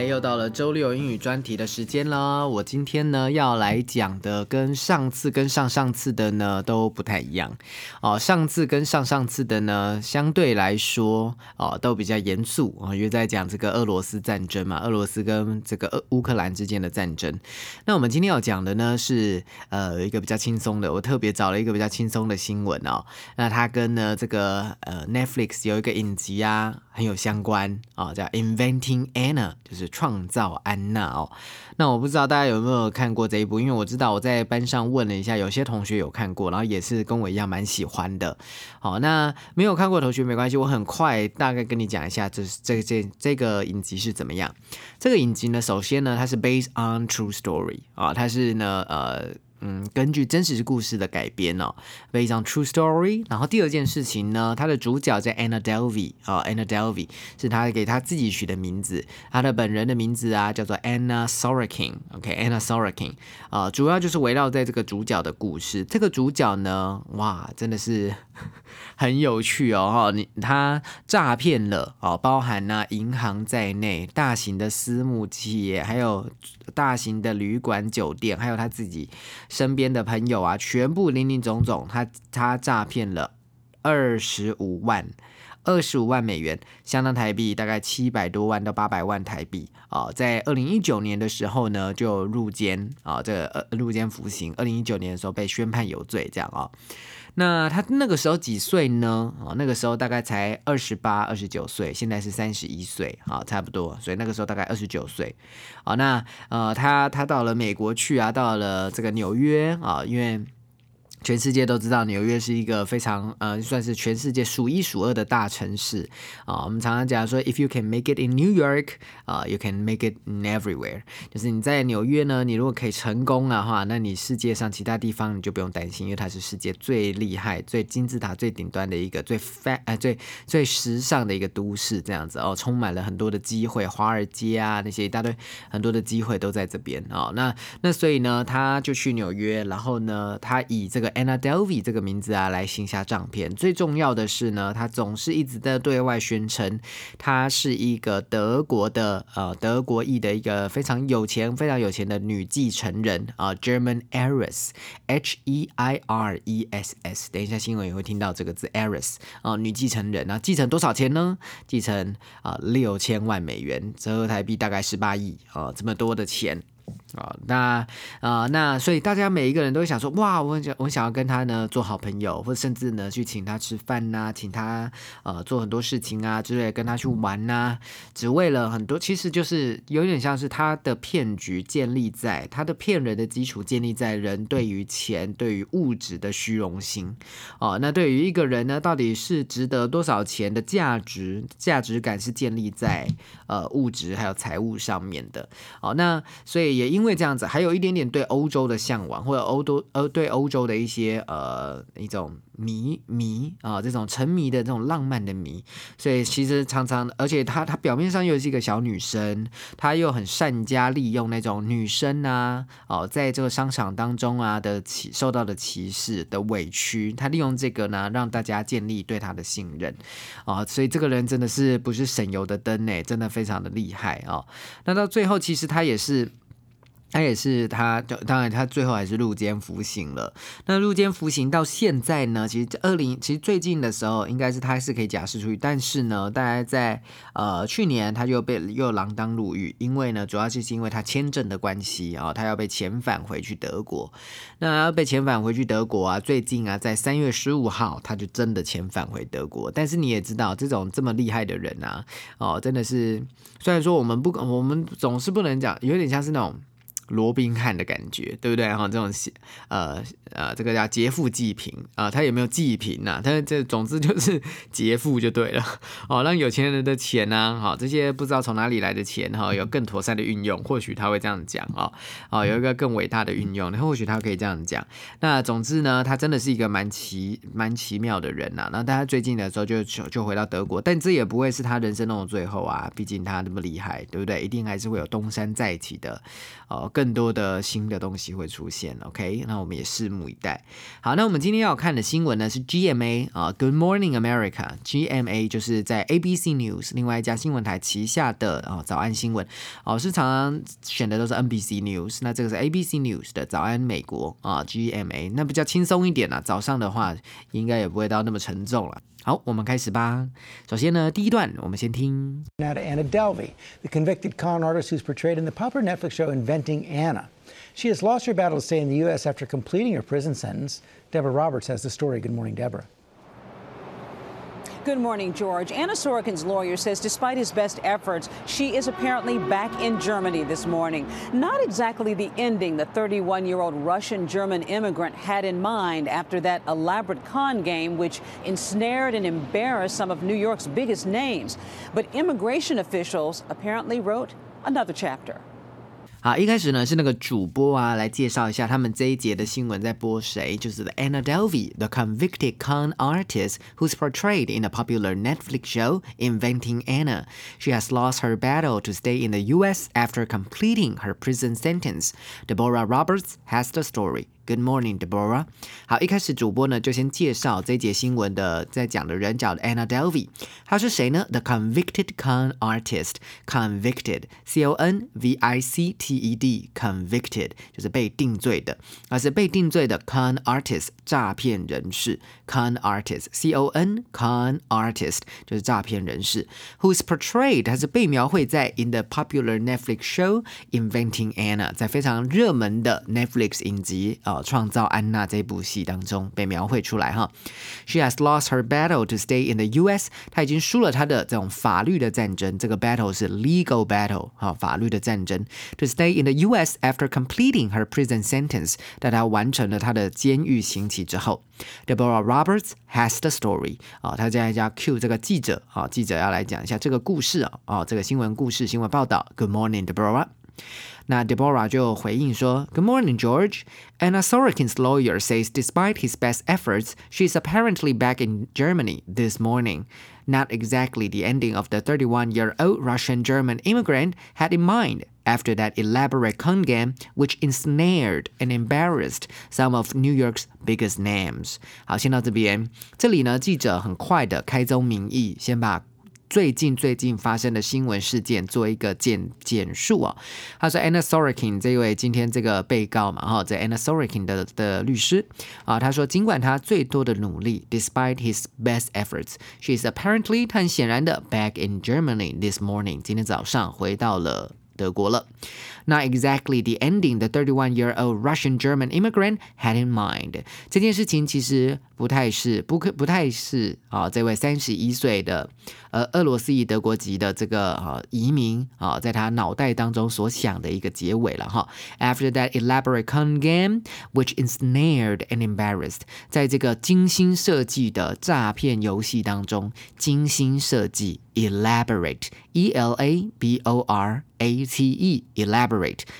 又到了周六英语专题的时间了。我今天呢要来讲的跟上次跟上上次的呢都不太一样哦。上次跟上上次的呢相对来说哦都比较严肃啊，因为在讲这个俄罗斯战争嘛，俄罗斯跟这个乌克兰之间的战争。那我们今天要讲的呢是呃一个比较轻松的，我特别找了一个比较轻松的新闻哦。那它跟呢这个呃 Netflix 有一个影集啊很有相关啊，叫 Inventing Anna。就是创造安娜哦，那我不知道大家有没有看过这一部，因为我知道我在班上问了一下，有些同学有看过，然后也是跟我一样蛮喜欢的。好，那没有看过同学没关系，我很快大概跟你讲一下，这是这这这个影集是怎么样。这个影集呢，首先呢，它是 based on true story 啊，它是呢呃。嗯，根据真实故事的改编哦非常 true story。然后第二件事情呢，它的主角叫 Anna Delvey 啊，Anna Delvey 是他给他自己取的名字，他的本人的名字啊叫做 Anna Sorokin。OK，Anna Sorokin 啊，主要就是围绕在这个主角的故事。这个主角呢，哇，真的是 很有趣哦哈，你他诈骗了哦，包含呢银行在内，大型的私募企业，还有大型的旅馆酒店，还有他自己。身边的朋友啊，全部林林总总，他他诈骗了二十五万，二十五万美元，相当台币大概七百多万到八百万台币啊。在二零一九年的时候呢，就入监啊，这个入监服刑。二零一九年的时候被宣判有罪，这样啊。那他那个时候几岁呢？啊，那个时候大概才二十八、二十九岁，现在是三十一岁，啊，差不多。所以那个时候大概二十九岁。好，那呃，他他到了美国去啊，到了这个纽约啊，因为。全世界都知道纽约是一个非常呃，算是全世界数一数二的大城市啊。我们常常讲说，if you can make it in New York，啊，you can make it in everywhere。就是你在纽约呢，你如果可以成功的话，那你世界上其他地方你就不用担心，因为它是世界最厉害、最金字塔最顶端的一个最 fat 呃最最时尚的一个都市，这样子哦，充满了很多的机会，华尔街啊那些一大堆很多的机会都在这边哦。那那所以呢，他就去纽约，然后呢，他以这个 Anna Delvey 这个名字啊，来行下诈骗。最重要的是呢，他总是一直在对外宣称，他是一个德国的呃德国裔的一个非常有钱、非常有钱的女继承人啊，German heiress，H E I R E S S。等一下新闻也会听到这个字 heiress 啊，女继承人。那继承多少钱呢？继承啊六千万美元，折合台币大概十八亿啊，这么多的钱。啊，那啊，那所以大家每一个人都会想说，哇，我很想，我想要跟他呢做好朋友，或者甚至呢去请他吃饭呐，请他呃做很多事情啊之类，跟他去玩呐，只为了很多，其实就是有点像是他的骗局建立在他的骗人的基础建立在人对于钱、对于物质的虚荣心。哦，那对于一个人呢，到底是值得多少钱的价值，价值感是建立在呃物质还有财务上面的。哦，那所以也因因为这样子，还有一点点对欧洲的向往，或者欧洲呃对欧洲的一些呃一种迷迷啊，这种沉迷的这种浪漫的迷，所以其实常常，而且她她表面上又是一个小女生，她又很善加利用那种女生啊哦，在这个商场当中啊的歧受到的歧视的委屈，她利用这个呢让大家建立对她的信任啊，所以这个人真的是不是省油的灯呢？真的非常的厉害啊。那到最后，其实他也是。他也是，他就当然他最后还是入监服刑了。那入监服刑到现在呢？其实二零其实最近的时候，应该是他是可以假释出去，但是呢，大概在呃去年他就被又锒铛入狱，因为呢，主要就是因为他签证的关系啊，他要被遣返回去德国。那要被遣返回去德国啊，最近啊，在三月十五号他就真的遣返回德国。但是你也知道，这种这么厉害的人啊，哦，真的是虽然说我们不，我们总是不能讲，有点像是那种。罗宾汉的感觉，对不对？哈，这种呃呃，这个叫劫富济贫啊，他有没有济贫呐？他这总之就是劫富就对了 哦，让有钱人的钱呢，哈，这些不知道从哪里来的钱哈，有更妥善的运用，或许他会这样讲啊，哦，有一个更伟大的运用，那或许他可以这样讲。那总之呢，他真的是一个蛮奇蛮奇妙的人呐。那大家最近的时候就就就回到德国，但这也不会是他人生中的最后啊，毕竟他那么厉害，对不对？一定还是会有东山再起的哦，更多的新的东西会出现。OK，那我们也拭目。以待。好，那我们今天要看的新闻呢是 GMA 啊，Good Morning America。GMA 就是在 ABC News 另外一家新闻台旗下的啊早安新闻哦，是常常选的都是 NBC News。那这个是 ABC News 的早安美国啊，GMA 那比较轻松一点啦。早上的话应该也不会到那么沉重了。好，我们开始吧。首先呢，第一段我们先听。Now to Anna Delvey, the convicted con artist who's portrayed in the popular Netflix show Inventing Anna. She has lost her battle to stay in the U.S. after completing her prison sentence. Deborah Roberts has the story. Good morning, Deborah. Good morning, George. Anna Sorokin's lawyer says despite his best efforts, she is apparently back in Germany this morning. Not exactly the ending the 31 year old Russian German immigrant had in mind after that elaborate con game, which ensnared and embarrassed some of New York's biggest names. But immigration officials apparently wrote another chapter. 好，一开始呢是那个主播啊，来介绍一下他们这一节的新闻在播谁，就是 Anna Delvey, the convicted con artist who's portrayed in the popular Netflix show Inventing Anna. She has lost her battle to stay in the U.S. after completing her prison sentence. Deborah Roberts has the story. Good morning, Deborah。好，一开始主播呢就先介绍这节新闻的在讲的人叫 Anna Delvey。她是谁呢？The convicted con artist. Convicted, C-O-N-V-I-C-T-E-D. Convicted 就是被定罪的，而是被定罪的 con artist 诈骗人士。Con artist, C-O-N con artist 就是诈骗人士。Who is portrayed 他是被描绘在 in the popular Netflix show Inventing Anna，在非常热门的 Netflix 影集啊。 呃，创造安娜这部戏当中被描绘出来哈。She has lost her battle to stay in the U.S. 她已经输了她的这种法律的战争。这个 battle 是 legal battle 哈，法律的战争。To stay in the U.S. after completing her prison sentence，在她完成了她的监狱刑期之后。Deborah Roberts has the story 啊，他在家 Q 这个记者啊，记者要来讲一下这个故事啊，啊，这个新闻故事新闻报道。Good morning, Deborah. 那 Deborah 就回应说：“Good morning, George. Anna Sorokin's lawyer says despite his best efforts, she's apparently back in Germany this morning. Not exactly the ending of the 31-year-old Russian-German immigrant had in mind after that elaborate con game which ensnared and embarrassed some of New York's biggest names。好，先到这边。这里呢，记者很快的开宗明义，先把 最近最近发生的新闻事件做一个简简述啊。他说，Anna Sorokin 这位今天这个被告嘛，哈，这 Anna Sorokin 的的律师啊，他说，尽管他最多的努力，despite his best efforts，she is apparently 很显然的 back in Germany this morning，今天早上回到了德国了。Not exactly the ending the 31-year-old Russian-German immigrant had in mind。这件事情其实不太是不可不太是啊，这位三十一岁的呃俄罗斯裔德国籍的这个啊移民啊，在他脑袋当中所想的一个结尾了哈。After that elaborate con game which ensnared and embarrassed，在这个精心设计的诈骗游戏当中，精心设计 elaborate，e l a b o r a t e elaborate。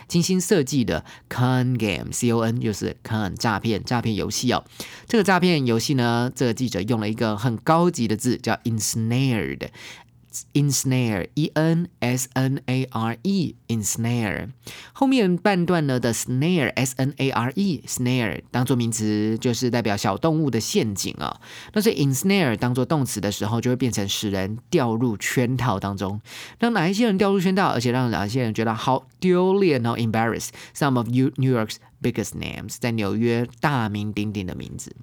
精心设计的 con game，c o n 就是 con 诈骗诈骗游戏哦。这个诈骗游戏呢，这个记者用了一个很高级的字，叫 ensnared。Ensnare e n s n a r e ensnare 后面半段呢的 snare s n a r e snare 当做名词就是代表小动物的陷阱啊。那所以 ensnare 当做动词的时候，就会变成使人掉入圈套当中。让哪一些人掉入圈套，而且让哪一些人觉得好丢脸哦？Embarrass some of New York's biggest names，在纽约大名鼎鼎的名字。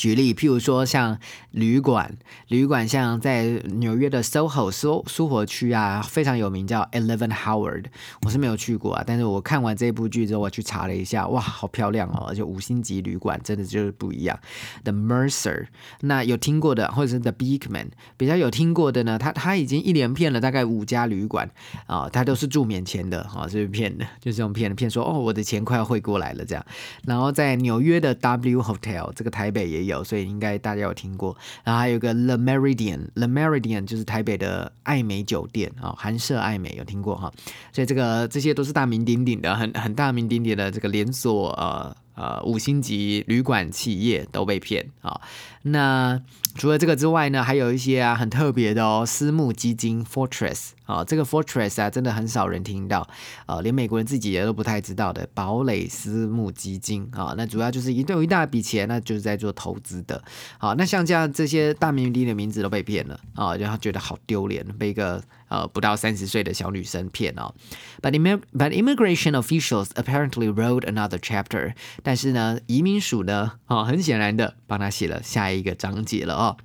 举例，譬如说像旅馆，旅馆像在纽约的 SOHO 苏苏活区啊，非常有名，叫 Eleven Howard。我是没有去过啊，但是我看完这部剧之后，我去查了一下，哇，好漂亮哦，而且五星级旅馆真的就是不一样。The Mercer，那有听过的，或者是 The Beekman，比较有听过的呢，他他已经一连骗了大概五家旅馆啊，他都是住免钱的啊，是骗的，就这种骗的，骗说哦，我的钱快要汇过来了这样。然后在纽约的 W Hotel，这个台北也有。有，所以应该大家有听过。然后还有个 The Meridian，The Meridian 就是台北的爱美酒店啊，韩舍爱美有听过哈。所以这个这些都是大名鼎鼎的，很很大名鼎鼎的这个连锁呃呃五星级旅馆企业都被骗啊。那除了这个之外呢，还有一些啊很特别的哦，私募基金 Fortress 啊，这个 Fortress 啊真的很少人听到，呃，连美国人自己也都不太知道的堡垒私募基金啊，那主要就是一有一大笔钱，那就是在做投资的。好，那像这样这些大名鼎鼎的名字都被骗了啊，然后觉得好丢脸，被一个呃不到三十岁的小女生骗哦。But but immigration officials apparently wrote another chapter，但是呢，移民署呢，啊，很显然的帮他写了下一个章节了哦。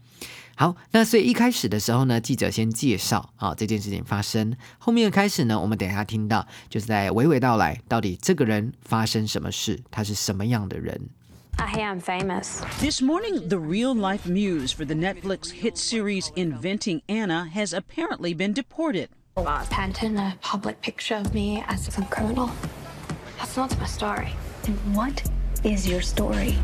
好，那所以一开始的时候呢，记者先介绍啊这件事情发生，后面开始呢，我们等一下听到就是在娓娓道来，到底这个人发生什么事，他是什么样的人。I am famous. This morning, the real life muse for the Netflix hit series Inventing Anna has apparently been deported. Uh, Painting a public picture of me as some criminal. That's not my story. And what is your story?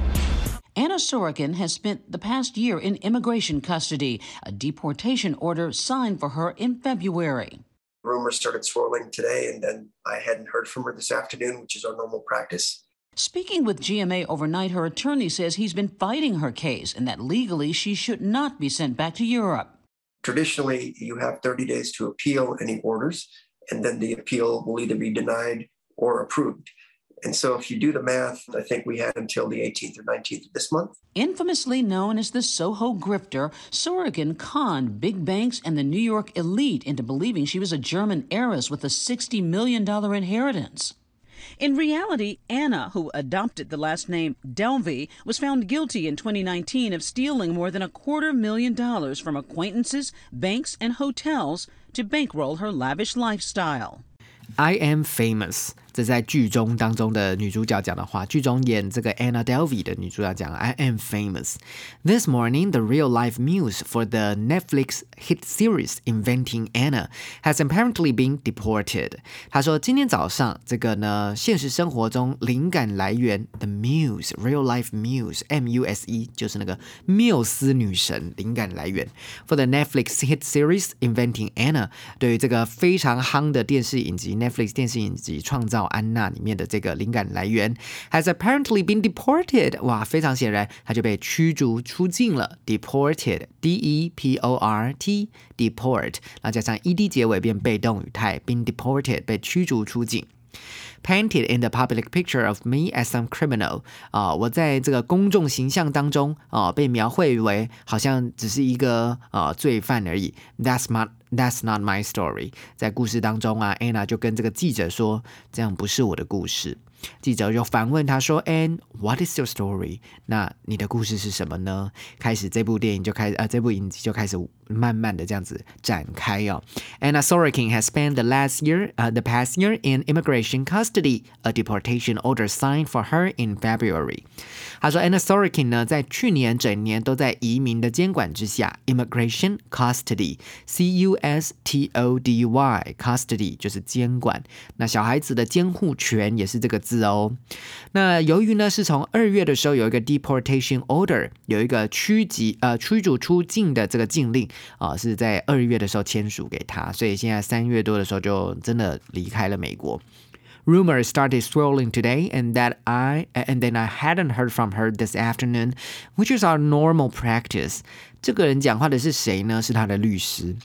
Anna Sorokin has spent the past year in immigration custody, a deportation order signed for her in February. Rumors started swirling today, and then I hadn't heard from her this afternoon, which is our normal practice. Speaking with GMA overnight, her attorney says he's been fighting her case and that legally she should not be sent back to Europe. Traditionally, you have 30 days to appeal any orders, and then the appeal will either be denied or approved. And so if you do the math, I think we had until the 18th or 19th of this month. Infamously known as the Soho grifter, Sorokin conned big banks and the New York elite into believing she was a German heiress with a $60 million inheritance. In reality, Anna, who adopted the last name Delvey, was found guilty in 2019 of stealing more than a quarter million dollars from acquaintances, banks, and hotels to bankroll her lavish lifestyle. I am famous. 这在剧中当中的女主角讲的话，剧中演这个 Anna Delvey 的女主角讲：“I am famous. This morning, the real-life muse for the Netflix hit series Inventing Anna has apparently been deported。”她说：“今天早上，这个呢，现实生活中灵感来源 the muse, real-life muse, M-U-S-E，就是那个缪斯女神灵感来源 for the Netflix hit series Inventing Anna。对于这个非常夯的电视影集 Netflix 电视影集创造。”安娜里面的这个灵感来源，has apparently been deported。哇，非常显然，他就被驱逐出境了。deported，d e p o r t，deport，那加上 e d 结尾变被动语态，been deported，被驱逐出境。Painted in the public picture of me as some criminal，啊，我在这个公众形象当中啊，被描绘为好像只是一个啊罪犯而已。That's not That's not my story。在故事当中啊，Anna 就跟这个记者说：“这样不是我的故事。”记者又反问他说：“And what is your story？那你的故事是什么呢？”开始这部电影就开始，呃，这部影集就开始 慢慢的这样子展开哦。Anna Sorokin has spent the last year, uh, the past year in immigration custody, a deportation order signed for her in February. 他说，Anna Sorokin 呢，在去年整年都在移民的监管之下，immigration custody，C U S T O D Y，custody 就是监管。那小孩子的监护权也是这个。字哦，那由于呢是从二月的时候有一个 deportation order，有一个驱疾呃驱逐出境的这个禁令啊，是在二月的时候签署给他，所以现在三月多的时候就真的离开了美国。Rumors started swirling today, and that I and then I hadn't heard from her this afternoon, which is our normal practice. 这个人讲话的是谁呢？是他的律师。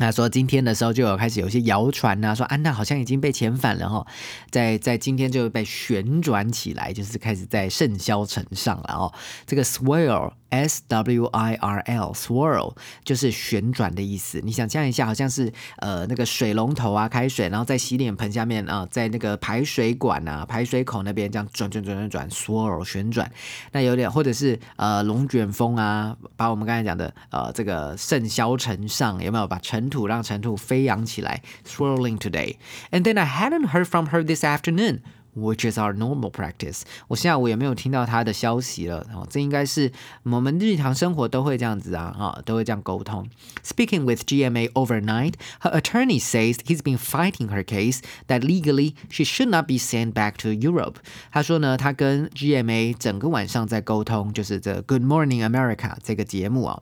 他说今天的时候就有开始有些谣传呐，说安娜好像已经被遣返了哈，在在今天就被旋转起来，就是开始在盛嚣尘上了哦。这个 swirl s w i r l swirl 就是旋转的意思。你想象一下，好像是呃那个水龙头啊开水，然后在洗脸盆下面啊，在那个排水管啊排水口那边这样转转转转转 swirl 旋转，那有点或者是呃龙卷风啊，把我们刚才讲的呃这个盛嚣尘上有没有把尘土让尘土飞扬起来，swirling today. And then I hadn't heard from her this afternoon. Which is our normal practice。我下午也没有听到他的消息了，哦，这应该是我们日常生活都会这样子啊，哈，都会这样沟通。Speaking with GMA overnight, her attorney says he's been fighting her case that legally she should not be sent back to Europe。他说呢，他跟 GMA 整个晚上在沟通，就是这 Good Morning America 这个节目啊。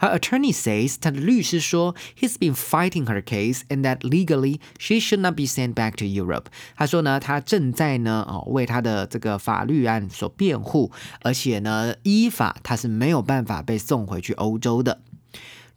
Her attorney says，他的律师说，he's been fighting her case and that legally she should not be sent back to Europe。他说呢，他正在 呢，哦，为他的这个法律案所辩护，而且呢，依法他是没有办法被送回去欧洲的。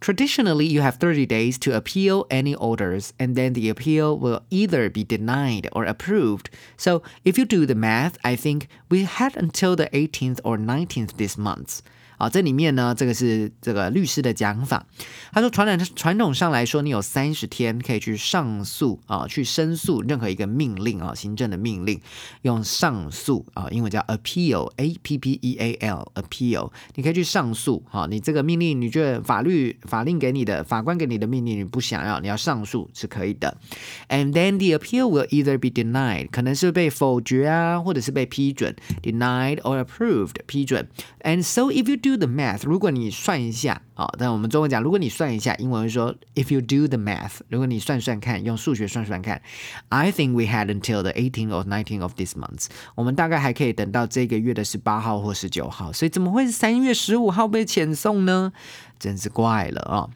Traditionally, you have 30 days to appeal any orders, and then the appeal will either be denied or approved. So, if you do the math, I think we had until the 18th or 19th this month. 啊，这里面呢，这个是这个律师的讲法。他说，传统传统上来说，你有三十天可以去上诉啊，去申诉任何一个命令啊，行政的命令，用上诉啊，英文叫 appeal，a p p e a l，appeal，你可以去上诉啊。你这个命令，你觉得法律法令给你的，法官给你的命令，你不想要，你要上诉是可以的。And then the appeal will either be denied，可能是被否决啊，或者是被批准，denied or approved，批准。And so if you do Do the math，如果你算一下啊，但我们中文讲，如果你算一下，英文会说 if you do the math，如果你算算看，用数学算算看，I think we had until the 18th or 19th of this month，我们大概还可以等到这个月的十八号或十九号，所以怎么会是三月十五号被遣送呢？真是怪了啊！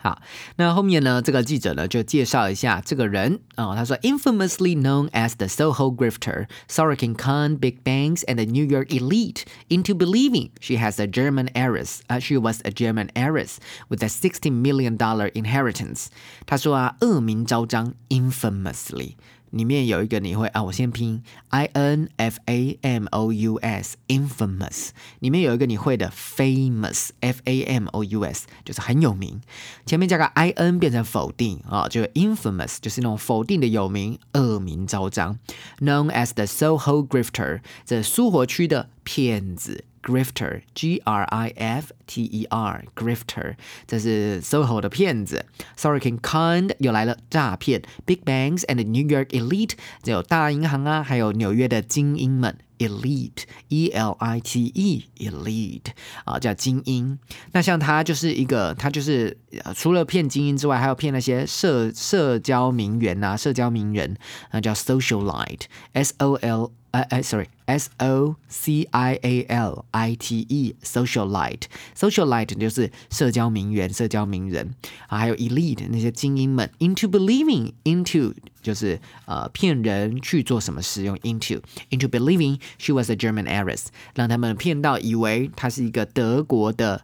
好，那后面呢？这个记者呢就介绍一下这个人啊、哦，他说，infamously known as the Soho grifter, Sorokin conned big banks and the New York elite into believing she has a German heiress. Uh, she was a German heiress with a sixty million dollar inheritance. 他说啊，恶名昭彰，infamously。 里面有一个你会啊，我先拼 i n f a m o u s infamous，里面有一个你会的 famous f a m o u s 就是很有名，前面加个 i n 变成否定啊，就 infamous 就是那种否定的有名，恶名昭彰，known as the Soho grifter，这苏活区的骗子。Grifter, G R I F T E R, grifter，这是 SOHO 的骗子。Sorokin conned 又来了诈骗，big banks and New York elite，这有大银行啊，还有纽约的精英们。elite e l i t e elite 啊，叫精英。那像他就是一个，他就是除了骗精英之外，还有骗那些社社交名媛啊，社交名人，那叫 socialite s o l 哎哎，sorry ，sorry，s o c i a l i t e，socialite，socialite 就是社交名媛、社交名人啊，还有 elite 那些精英们。Into believing into 就是呃骗人去做什么事，用 into into believing she was a German heiress，让他们骗到以为她是一个德国的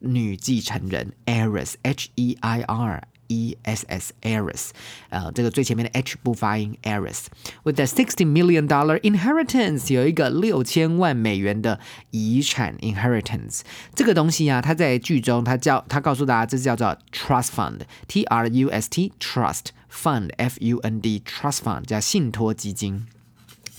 女继承人，heiress，h e i r。 E S S heiress，呃，这个最前面的 H 不发音，heiress with a sixty million dollar inheritance，有一个六千万美元的遗产 inheritance。这个东西啊，它在剧中它叫它告诉大家，这叫做 trust fund，T R U S T trust fund F U N D trust fund 叫信托基金。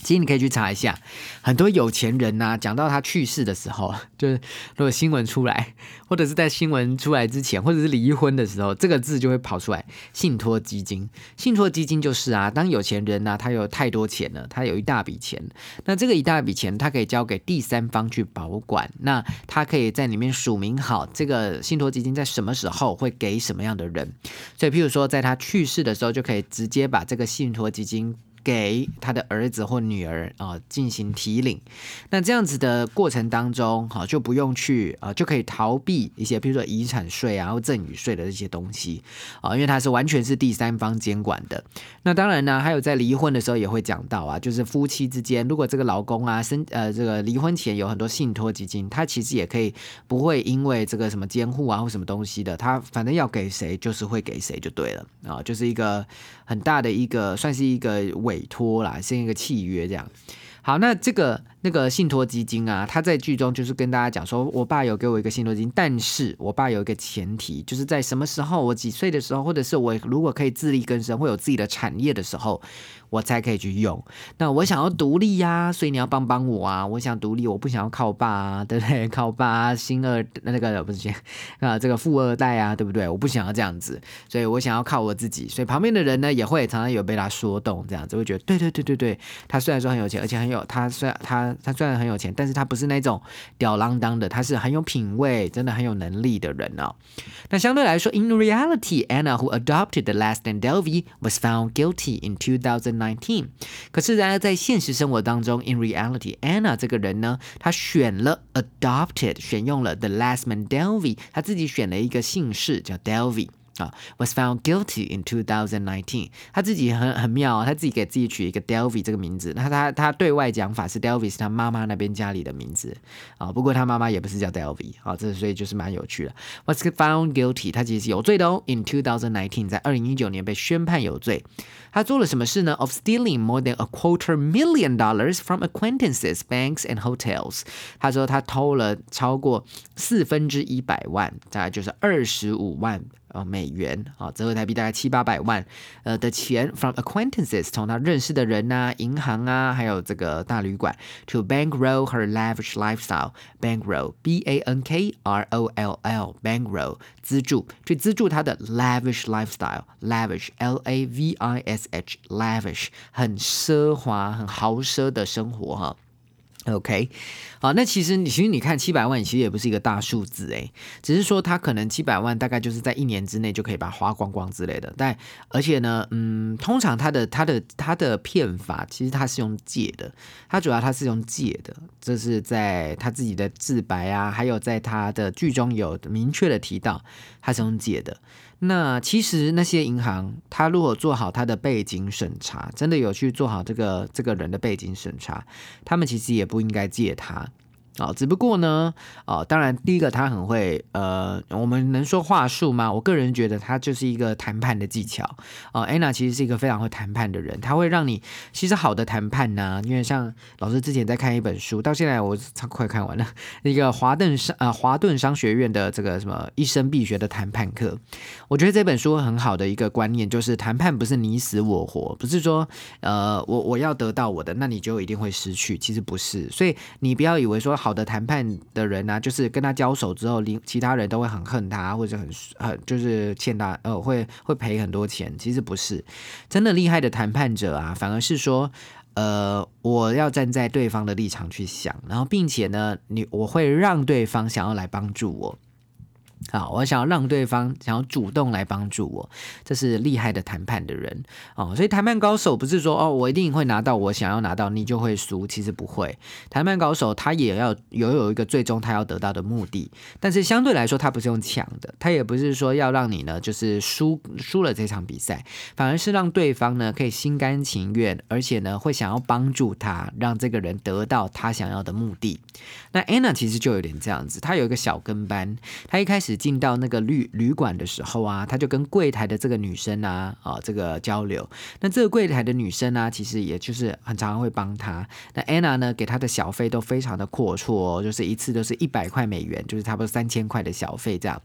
其实你可以去查一下，很多有钱人呐、讲到他去世的时候，就是如果新闻出来，或者是在新闻出来之前，或者是离婚的时候，这个字就会跑出来。信托基金，信托基金就是啊，当有钱人呐、他有太多钱了，他有一大笔钱，那这个一大笔钱，他可以交给第三方去保管，那他可以在里面署名好这个信托基金在什么时候会给什么样的人，所以譬如说在他去世的时候，就可以直接把这个信托基金。给他的儿子或女儿啊进行提领。那这样子的过程当中，好就不用去啊，就可以逃避一些，比如说遗产税啊或赠与税的这些东西啊，因为它是完全是第三方监管的。那当然呢，还有在离婚的时候也会讲到啊，就是夫妻之间，如果这个老公啊生呃这个离婚前有很多信托基金，他其实也可以不会因为这个什么监护啊或什么东西的，他反正要给谁就是会给谁就对了啊，就是一个很大的一个算是一个委 委托啦，签一个契约这样。好，那这个那个信托基金啊，他在剧中就是跟大家讲说，我爸有给我一个信托基金，但是我爸有一个前提，就是在什么时候我几岁的时候，或者是我如果可以自力更生，会有自己的产业的时候。我才可以去用。那我想要独立呀，所以你要帮帮我啊！我想独立，我不想要靠爸啊，对不对？靠爸，新二那个不是啊，这个富二代啊，对不对？我不想要这样子，所以我想要靠我自己。所以旁边的人呢，也会常常有被他说动，这样子会觉得，对对对对对，他虽然说很有钱，而且很有他虽然他他虽然很有钱，但是他不是那种吊郎当的，他是很有品味，真的很有能力的人哦。那相对来说，in reality，Anna who adopted the last name Delvey was found guilty in two thousand. Nineteen，可是然而在现实生活当中，in reality，Anna 这个人呢，她选了 adopted，选用了 the last name Delvey，她自己选了一个姓氏叫 Delvey。啊，was found guilty in 2019。他自己很很妙，他自己给自己取一个 Delvey 这个名字。那他他对外讲法是 Delvey 是他妈妈那边家里的名字啊。不过他妈妈也不是叫 Delvey 啊，这所以就是蛮有趣的。Was found guilty，他其实是有罪的哦。In 2019，在二零一九年被宣判有罪。他做了什么事呢？Of stealing more than a quarter million dollars from acquaintances, banks and hotels。他说他偷了超过四分之一百万，大概就是二十五万。呃，美元啊，折合台币大概七八百万，呃的钱，from acquaintances，从他认识的人呐，银行啊，还有这个大旅馆，to bankroll her lavish lifestyle，bankroll，b a n k r o l l，bankroll，资助，去资助他的 lavish lifestyle，lavish，l a v i s h，lavish，很奢华、很豪奢的生活哈。OK，好，那其实你其实你看七百万，其实也不是一个大数字诶，只是说他可能七百万大概就是在一年之内就可以把它花光光之类的。但而且呢，嗯，通常他的他的他的骗法其实他是用借的，他主要他是用借的，这是在他自己的自白啊，还有在他的剧中有明确的提到他是用借的。那其实那些银行，他如果做好他的背景审查，真的有去做好这个这个人的背景审查，他们其实也不应该借他。哦，只不过呢，哦，当然，第一个他很会，呃，我们能说话术吗？我个人觉得他就是一个谈判的技巧。哦，Anna 其实是一个非常会谈判的人，他会让你，其实好的谈判呢，因为像老师之前在看一本书，到现在我快看完了，那个华顿商呃华顿商学院的这个什么一生必学的谈判课，我觉得这本书很好的一个观念就是谈判不是你死我活，不是说呃我我要得到我的，那你就一定会失去，其实不是，所以你不要以为说。好的谈判的人呢，就是跟他交手之后，另其他人都会很恨他，或者很很就是欠他，呃，会会赔很多钱。其实不是，真的厉害的谈判者啊，反而是说，呃，我要站在对方的立场去想，然后并且呢，你我会让对方想要来帮助我。好，我想要让对方想要主动来帮助我，这是厉害的谈判的人哦。所以谈判高手不是说哦，我一定会拿到我想要拿到，你就会输。其实不会，谈判高手他也要有有一个最终他要得到的目的。但是相对来说，他不是用抢的，他也不是说要让你呢就是输输了这场比赛，反而是让对方呢可以心甘情愿，而且呢会想要帮助他，让这个人得到他想要的目的。那 Anna 其实就有点这样子，他有一个小跟班，他一开始。只进到那个旅旅馆的时候啊，他就跟柜台的这个女生啊，啊，这个交流。那这个柜台的女生呢，其实也就是很常常会帮他。那 Anna 呢，给他的小费都非常的阔绰，哦就是一次都是一百块美元，就是差不多三千块的小费这样。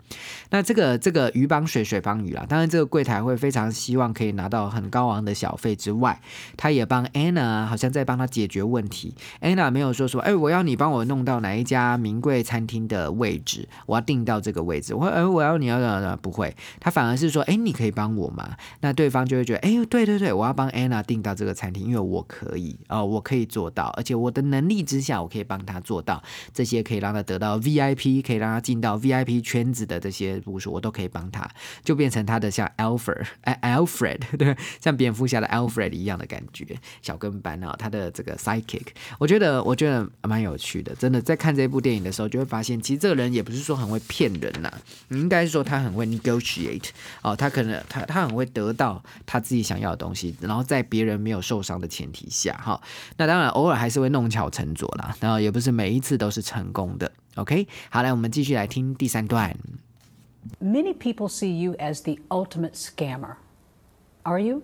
那这个这个鱼帮水，水帮鱼啦。当然，这个柜台会非常希望可以拿到很高昂的小费之外，他也帮 Anna 好像在帮他解决问题。Anna 没有说说，哎，我要你帮我弄到哪一家名贵餐厅的位置，我要订到这个位。位置。我哎，我要你要怎不会，他反而是说，哎，你可以帮我吗？那对方就会觉得，哎，对对对，我要帮 Anna 订到这个餐厅，因为我可以哦，我可以做到，而且我的能力之下，我可以帮他做到这些，可以让他得到 VIP，可以让他进到 VIP 圈子的这些部署，我都可以帮他，就变成他的像 Alfred，哎，Alfred，对，像蝙蝠侠的 Alfred 一样的感觉，小跟班啊，他的这个 Sidekick，我觉得我觉得蛮有趣的，真的在看这部电影的时候，就会发现，其实这个人也不是说很会骗人呐，你应该是说他很会 negotiate 哦，他可能他他很会得到他自己想要的东西，然后在别人没有受伤的前提下，哈，那当然偶尔还是会弄巧成拙啦，然后也不是每一次都是成功的。OK，好，来我们继续来听第三段。Many people see you as the ultimate scammer. Are you?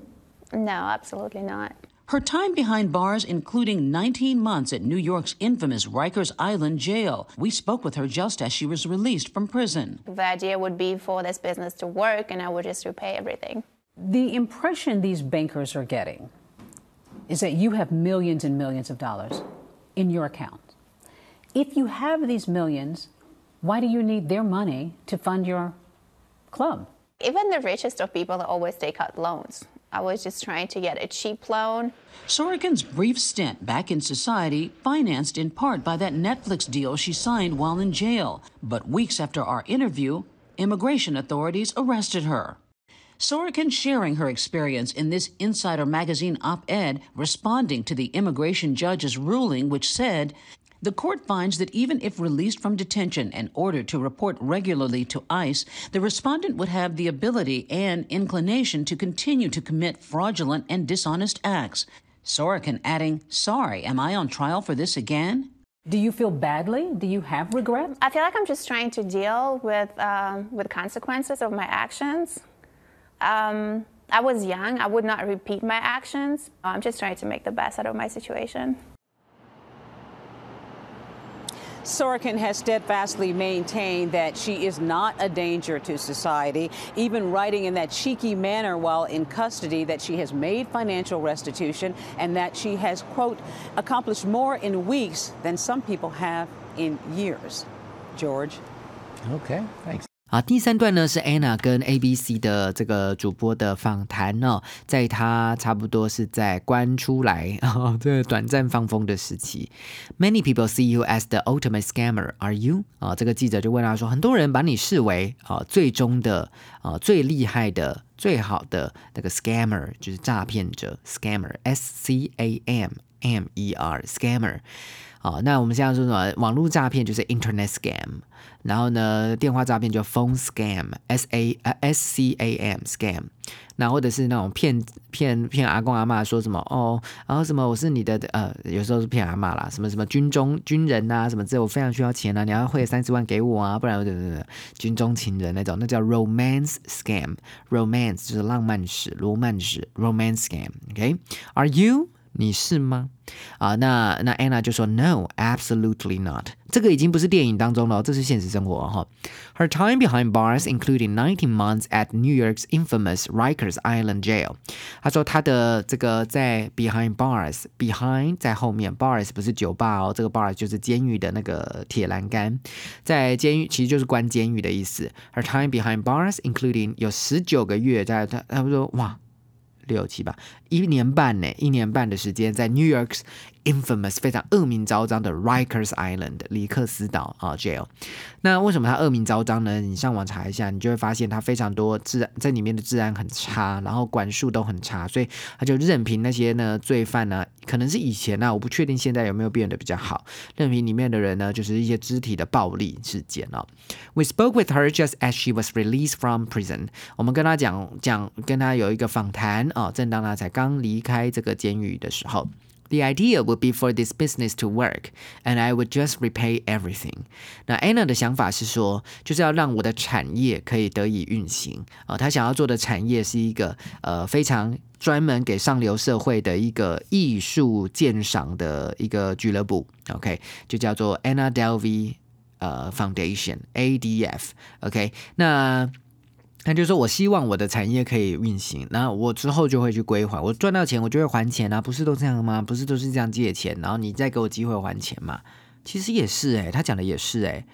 No, absolutely not. Her time behind bars, including 19 months at New York's infamous Rikers Island jail. We spoke with her just as she was released from prison. The idea would be for this business to work and I would just repay everything. The impression these bankers are getting is that you have millions and millions of dollars in your account. If you have these millions, why do you need their money to fund your club? Even the richest of people always take out loans. I was just trying to get a cheap loan. Sorokin's brief stint back in society financed in part by that Netflix deal she signed while in jail. But weeks after our interview, immigration authorities arrested her. Sorokin sharing her experience in this Insider Magazine op ed responding to the immigration judge's ruling, which said the court finds that even if released from detention and ordered to report regularly to ICE, the respondent would have the ability and inclination to continue to commit fraudulent and dishonest acts. Sorokin adding, Sorry, am I on trial for this again? Do you feel badly? Do you have regret? I feel like I'm just trying to deal with, um, with consequences of my actions. Um, I was young. I would not repeat my actions. I'm just trying to make the best out of my situation. Sorokin has steadfastly maintained that she is not a danger to society, even writing in that cheeky manner while in custody that she has made financial restitution and that she has, quote, accomplished more in weeks than some people have in years. George. Okay, thanks. 啊，第三段呢是 Anna 跟 ABC 的这个主播的访谈哦，在他差不多是在关出来啊这个短暂放风的时期。Many people see you as the ultimate scammer, are you？啊，这个记者就问他说，很多人把你视为啊最终的啊最厉害的、最好的那个 scammer，就是诈骗者，scammer，S C A M M E R，scammer。好，那我们现在说什么？网络诈骗就是 Internet scam，然后呢，电话诈骗就 phone scam，S A 呃 S C A M scam，那或者是那种骗骗骗阿公阿妈说什么哦，然后什么我是你的呃，有时候是骗阿妈啦，什么什么军中军人呐，什么这我非常需要钱啊，你要汇三十万给我啊，不然对对对，军中情人那种，那叫 romance scam，romance 就是浪漫史、罗曼史，romance scam，OK？Are you？你是吗？啊，那那 Anna 就说 No, absolutely not。这个已经不是电影当中了，这是现实生活哈。Her time behind bars, including nineteen months at New York's infamous Rikers Island jail。她说她的这个在 behind bars，behind 在后面，bars 不是酒吧哦，这个 bars 就是监狱的那个铁栏杆，在监狱其实就是关监狱的意思。Her time behind bars, including 有十九个月，在他他说哇。六七八一年半呢，一年半的时间在 New York's infamous 非常恶名昭彰的 Rikers Island 里克斯岛啊 jail。那为什么它恶名昭彰呢？你上网查一下，你就会发现它非常多治安在里面的治安很差，然后管束都很差，所以他就任凭那些呢罪犯呢，可能是以前呢，我不确定现在有没有变得比较好。任凭里面的人呢，就是一些肢体的暴力事件啊。We spoke with her just as she was released from prison。我们跟她讲讲，跟她有一个访谈。啊，正当他才刚离开这个监狱的时候 ，The idea would be for this business to work, and I would just repay everything。那 Anna 的想法是说，就是要让我的产业可以得以运行啊。他想要做的产业是一个呃非常专门给上流社会的一个艺术鉴赏的一个俱乐部。OK，就叫做 Anna Delvey 呃 Foundation（ADF）。OK，那。 那就是说我希望我的产业可以运行，那我之后就会去归还，我赚到钱我就会还钱啊，不是都这样吗？不是都是这样借钱，然后你再给我机会还钱嘛？其实也是诶，他讲的也是诶。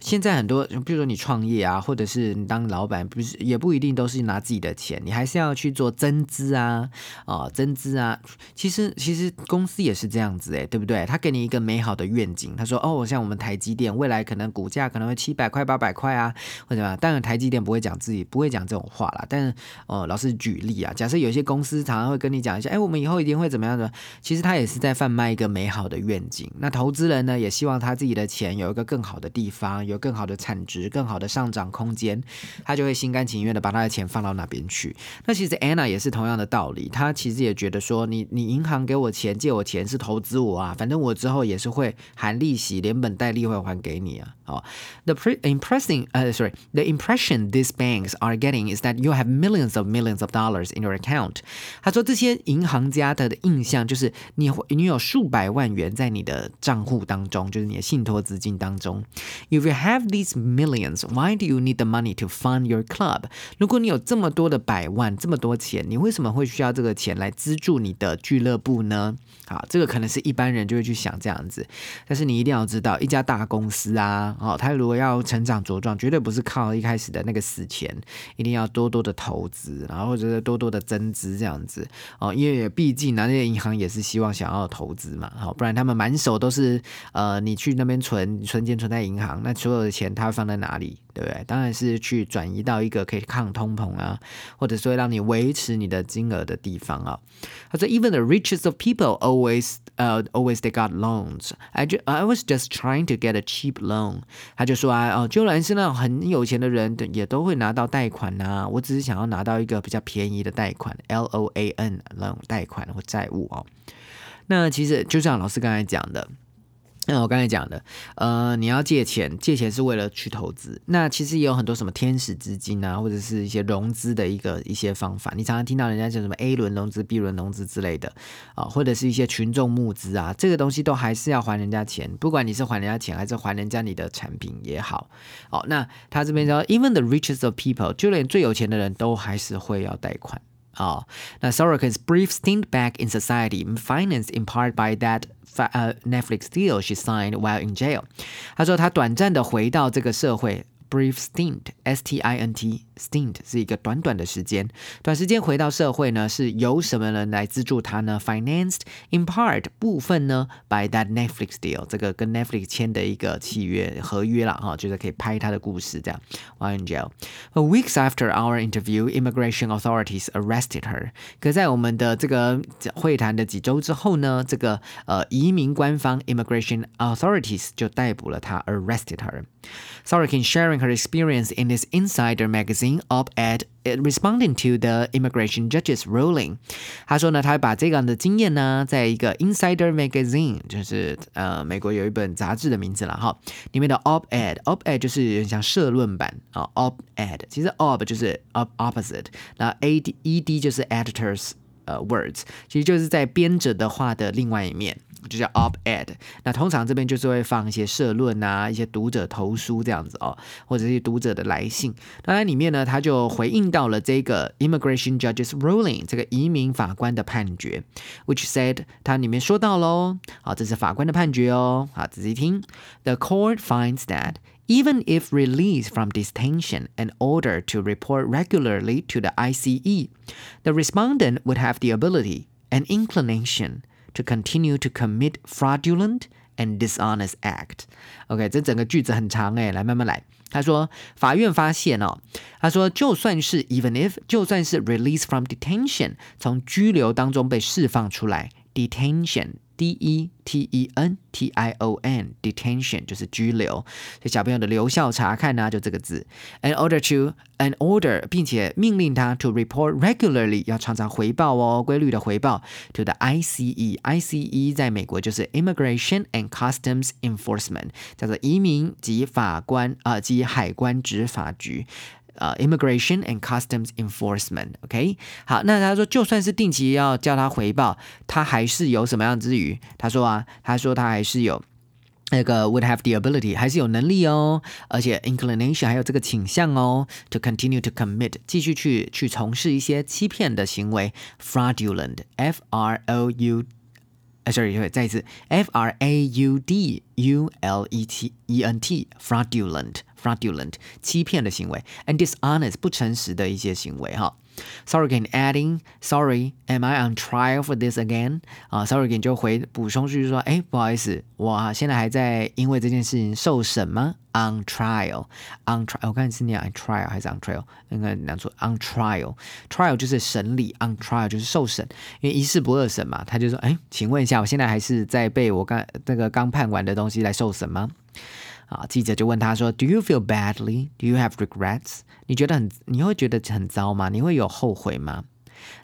现在很多，比如说你创业啊，或者是你当老板，不是也不一定都是拿自己的钱，你还是要去做增资啊，啊，增资啊。其实其实公司也是这样子诶，对不对？他给你一个美好的愿景，他说哦，像我们台积电未来可能股价可能会七百块、八百块啊，或者什么。当然台积电不会讲自己不会讲这种话啦，但是哦，老师举例啊，假设有些公司常常会跟你讲一下，哎，我们以后一定会怎么样的？其实他也是在贩卖一个美好的愿景。那投资人呢，也希望他自己的钱有一个更好的地方，有更好的产值、更好的上涨空间，他就会心甘情愿的把他的钱放到那边去。那其实 Anna 也是同样的道理，他其实也觉得说，你你银行给我钱借我钱是投资我啊，反正我之后也是会含利息，连本带利会还给你啊。哦，the impressing 呃，sorry，the impression these banks are getting is that you have millions of millions of dollars in your account。他说这些银行家的印象就是你你有数百万元在你的账户当中，就是你的信托资金当中。If you have these millions, why do you need the money to fund your club？如果你有这么多的百万，这么多钱，你为什么会需要这个钱来资助你的俱乐部呢？好，这个可能是一般人就会去想这样子，但是你一定要知道，一家大公司啊，哦，它如果要成长茁壮，绝对不是靠一开始的那个死钱，一定要多多的投资，然后或者是多多的增资这样子哦，因为毕竟呢那些银行也是希望想要投资嘛，好，不然他们满手都是呃，你去那边存存钱存在银行，那所有的钱它会放在哪里？对不对？当然是去转移到一个可以抗通膨啊，或者说让你维持你的金额的地方啊。他说，Even the richest of people always, uh, always they got loans. I just, I was just trying to get a cheap loan. 他就说啊，哦，就连是那种很有钱的人，也都会拿到贷款呐。我只是想要拿到一个比较便宜的贷款，L O A N 那种贷款或债务哦。那其实就像老师刚才讲的。那我刚才讲的，呃，你要借钱，借钱是为了去投资。那其实也有很多什么天使资金啊，或者是一些融资的一个一些方法。你常常听到人家讲什么 A 轮融资、B 轮融资之类的啊，或者是一些群众募资啊，这个东西都还是要还人家钱。不管你是还人家钱，还是还人家你的产品也好。哦，那他这边说，Even the richest of people，就连最有钱的人都还是会要贷款。哦，那 Sorokin's brief stint back in society, financed in part by that 呃 Netflix deal she signed while in jail。他说他短暂的回到这个社会。Brief stint, S-T-I-N-T, stint 是一个短短的时间，短时间回到社会呢，是由什么人来资助他呢？Financed in part 部分呢，by that Netflix deal，这个跟 Netflix 签的一个契约合约了哈，就是可以拍他的故事这样。While in jail, weeks after our interview, immigration authorities arrested her。可在我们的这个会谈的几周之后呢，这个呃移民官方 immigration authorities 就逮捕了他，arrested her。Sorokin sharing her experience in this Insider magazine Op-ed responding to the immigration judge's ruling。他说呢，他把这样的经验呢，在一个 Insider magazine，就是呃美国有一本杂志的名字了哈，里面的 op-ed，op-ed 就是有点像社论版啊，op-ed，其实 op 就是 op opposite，那 a d e d 就是 editors 呃 words，其实就是在编者的话的另外一面。就叫 op-ed，那通常这边就是会放一些社论啊，一些读者投书这样子哦，或者是读者的来信。当然里面呢，他就回应到了这个 immigration judge's ruling，这个移民法官的判决，which said，它里面说到喽，好，这是法官的判决哦，好，仔细听，the court finds that。Even if released from detention and ordered to report regularly to the ICE, the respondent would have the ability and inclination to continue to commit fraudulent and dishonest act. OK，这整个句子很长诶，来慢慢来。他说，法院发现哦，他说就算是 even if，就算是 release from detention，从拘留当中被释放出来，detention。 D E T E N T I O N detention 就是拘留，所以小朋友的留校查看呢，就这个字。An order to an order，并且命令他 to report regularly，要常常回报哦，规律的回报 to the I C E。I C E 在美国就是 Immigration and Customs Enforcement，叫做移民及法官啊及海关执法局。呃，Immigration and Customs Enforcement，OK，好，那他说就算是定期要叫他回报，他还是有什么样之余？他说啊，他说他还是有那个 would have the ability，还是有能力哦，而且 inclination 还有这个倾向哦，to continue to commit，继续去去从事一些欺骗的行为，fraudulent，F R O U。 呃，sorry，再一次，F R A U D U L E T E N T，fraudulent。fraudulent Fraudulent，欺骗的行为，and dishonest 不诚实的一些行为哈。Sorry again adding sorry am I on trial for this again 啊，Sorry again 就回补充句说，哎，不好意思，我现在还在因为这件事情受审吗？On trial on trial 我看是念 on trial 还是 on trial 应该念错 on trial trial 就是审理 on trial 就是受审，因为一事不二审嘛，他就说，哎，请问一下，我现在还是在被我刚那个刚判完的东西来受审吗？啊，记者就问他说：“Do you feel badly? Do you have regrets？你觉得很，你会觉得很糟吗？你会有后悔吗？”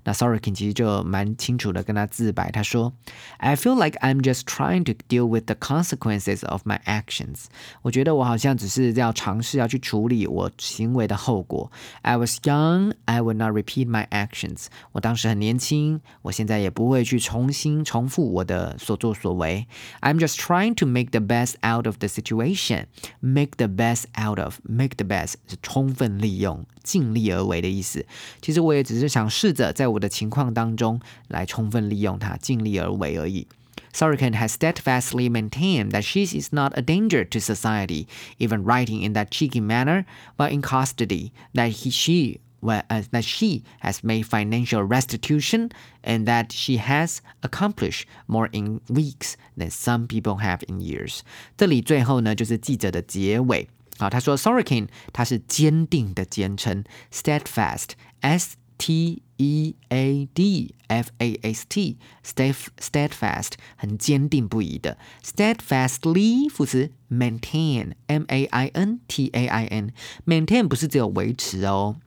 那 Sorokin 其实就蛮清楚的跟他自白，他说：“I feel like I'm just trying to deal with the consequences of my actions。我觉得我好像只是要尝试要去处理我行为的后果。I was young, I would not repeat my actions。我当时很年轻，我现在也不会去重新重复我的所作所为。I'm just trying to make the best out of the situation. Make the best out of, make the best 是充分利用。”尽力而为的意思，其实我也只是想试着在我的情况当中来充分利用它，尽力而为而已。Sorokin has steadfastly maintained that she is not a danger to society, even writing in that cheeky manner while in custody, that he, she well, uh, that she has made financial restitution and that she has accomplished more in weeks than some people have in years. 这里最后呢，就是记者的结尾。 好，他说 Sorokin 它是坚定的简称，steadfast，s t e a d f a s t，steadfast 很坚定不移的，steadfastly 副词 maintain，m a i n t a i n，maintain 不是只有维持哦。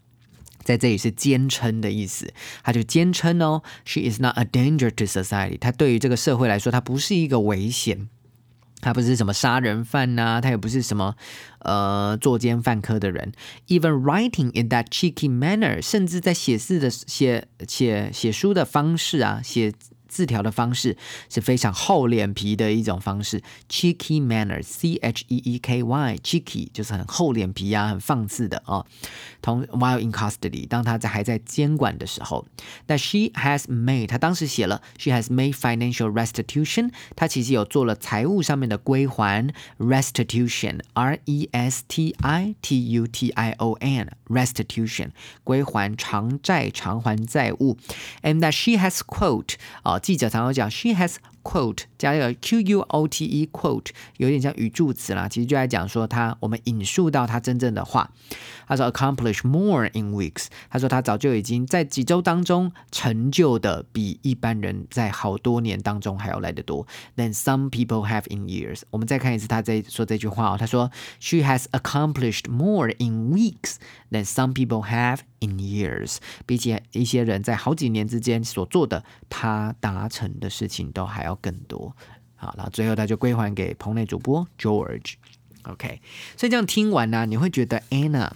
在这里是坚称的意思，他就坚称哦，She is not a danger to society。他对于这个社会来说，他不是一个危险。他不是什么杀人犯呐，他也不是什么呃作奸犯科的人。Even writing in that cheeky manner，甚至在写字的写写写书的方式啊，写。字条的方式是非常厚脸皮的一种方式，cheeky manner，c h e e k y，cheeky 就是很厚脸皮呀，很放肆的啊。同 while in custody，当他在还在监管的时候，那 she has made，他当时写了 she has made financial restitution，他其实有做了财务上面的归还，restitution，r e s t i t u t i o n，restitution 归还偿债偿还债务，and that she has quote 啊。 记者常常讲，She has quote 加一个 Q U O T E quote，有点像语助词啦。其实就在讲说他，我们引述到他真正的话。他说，accomplish more in weeks。他说他早就已经在几周当中成就的比一般人在好多年当中还要来得多。Than some people have in years。我们再看一次他在说这句话哦。他说，She has accomplished more in weeks than some people have in years。比起一些人在好几年之间所做的，他达成的事情都还要更多。好，然后最后他就归还给棚内主播 George。OK，所以这样听完呢，你会觉得 Anna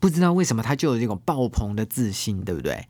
不知道为什么他就有这种爆棚的自信，对不对？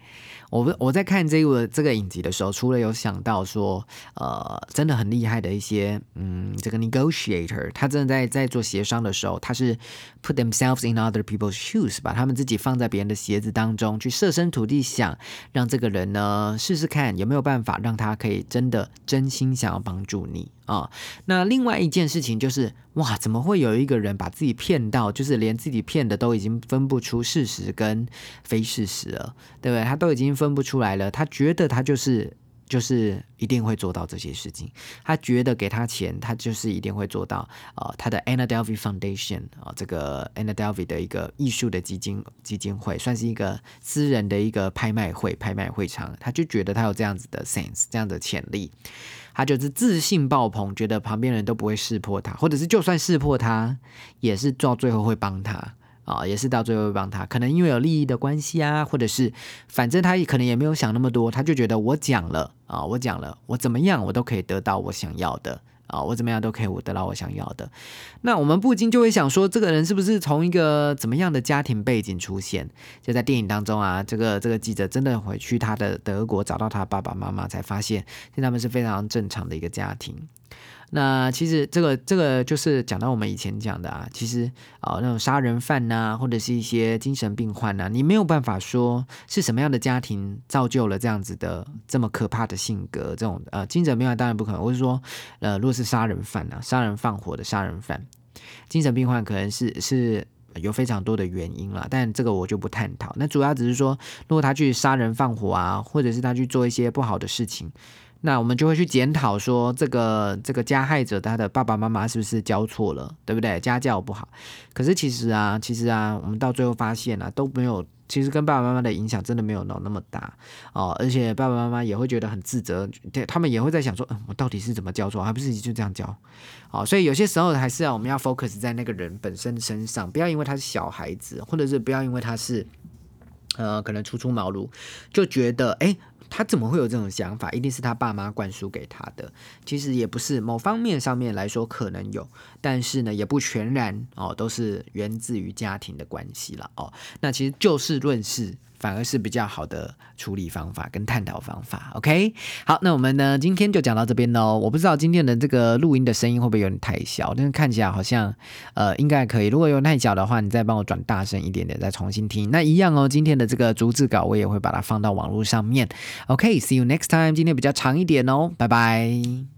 我我在看这个这个影集的时候，除了有想到说，呃，真的很厉害的一些，嗯，这个 negotiator，他真的在在做协商的时候，他是 put themselves in other people's shoes，把他们自己放在别人的鞋子当中，去设身处地想，让这个人呢试试看有没有办法让他可以真的真心想要帮助你。啊。那另外一件事情就是，哇，怎么会有一个人把自己骗到，就是连自己骗的都已经分不出事实跟非事实了，对不对？他都已经。分不出来了，他觉得他就是就是一定会做到这些事情，他觉得给他钱，他就是一定会做到。呃，他的 Anna Delvey Foundation 啊，这个 Anna Delvey 的一个艺术的基金基金会，算是一个私人的一个拍卖会拍卖会场，他就觉得他有这样子的 sense，这样的潜力，他就是自信爆棚，觉得旁边人都不会识破他，或者是就算识破他，也是到最后会帮他。啊，也是到最后帮他，可能因为有利益的关系啊，或者是反正他可能也没有想那么多，他就觉得我讲了啊，我讲了，我怎么样我都可以得到我想要的啊，我怎么样都可以我得到我想要的。那我们不禁就会想说，这个人是不是从一个怎么样的家庭背景出现？就在电影当中啊，这个这个记者真的回去他的德国找到他爸爸妈妈，才发现，他们是非常正常的一个家庭。那其实这个这个就是讲到我们以前讲的啊，其实啊那种杀人犯呐，或者是一些精神病患呐，你没有办法说是什么样的家庭造就了这样子的这么可怕的性格，这种呃精神病患当然不可能。我是说，呃，如果是杀人犯啊，杀人放火的杀人犯，精神病患可能是是有非常多的原因了，但这个我就不探讨。那主要只是说，如果他去杀人放火啊，或者是他去做一些不好的事情。那我们就会去检讨说，这个这个加害者他的爸爸妈妈是不是教错了，对不对？家教不好。可是其实啊，其实啊，我们到最后发现啊，都没有，其实跟爸爸妈妈的影响真的没有那么大哦。而且爸爸妈妈也会觉得很自责，对他们也会在想说，嗯，我到底是怎么教错，还不是就这样教？哦，所以有些时候还是要我们要 focus 在那个人本身身上，不要因为他是小孩子，或者是不要因为他是呃可能初出茅庐，就觉得哎。他怎么会有这种想法？一定是他爸妈灌输给他的。其实也不是，某方面上面来说可能有，但是呢，也不全然哦，都是源自于家庭的关系了哦。那其实就事论事。反而是比较好的处理方法跟探讨方法，OK？好，那我们呢今天就讲到这边喽。我不知道今天的这个录音的声音会不会有点太小，但是看起来好像呃应该可以。如果有太小的话，你再帮我转大声一点点，再重新听。那一样哦，今天的这个逐字稿我也会把它放到网络上面。OK，See you next time。今天比较长一点哦，拜拜。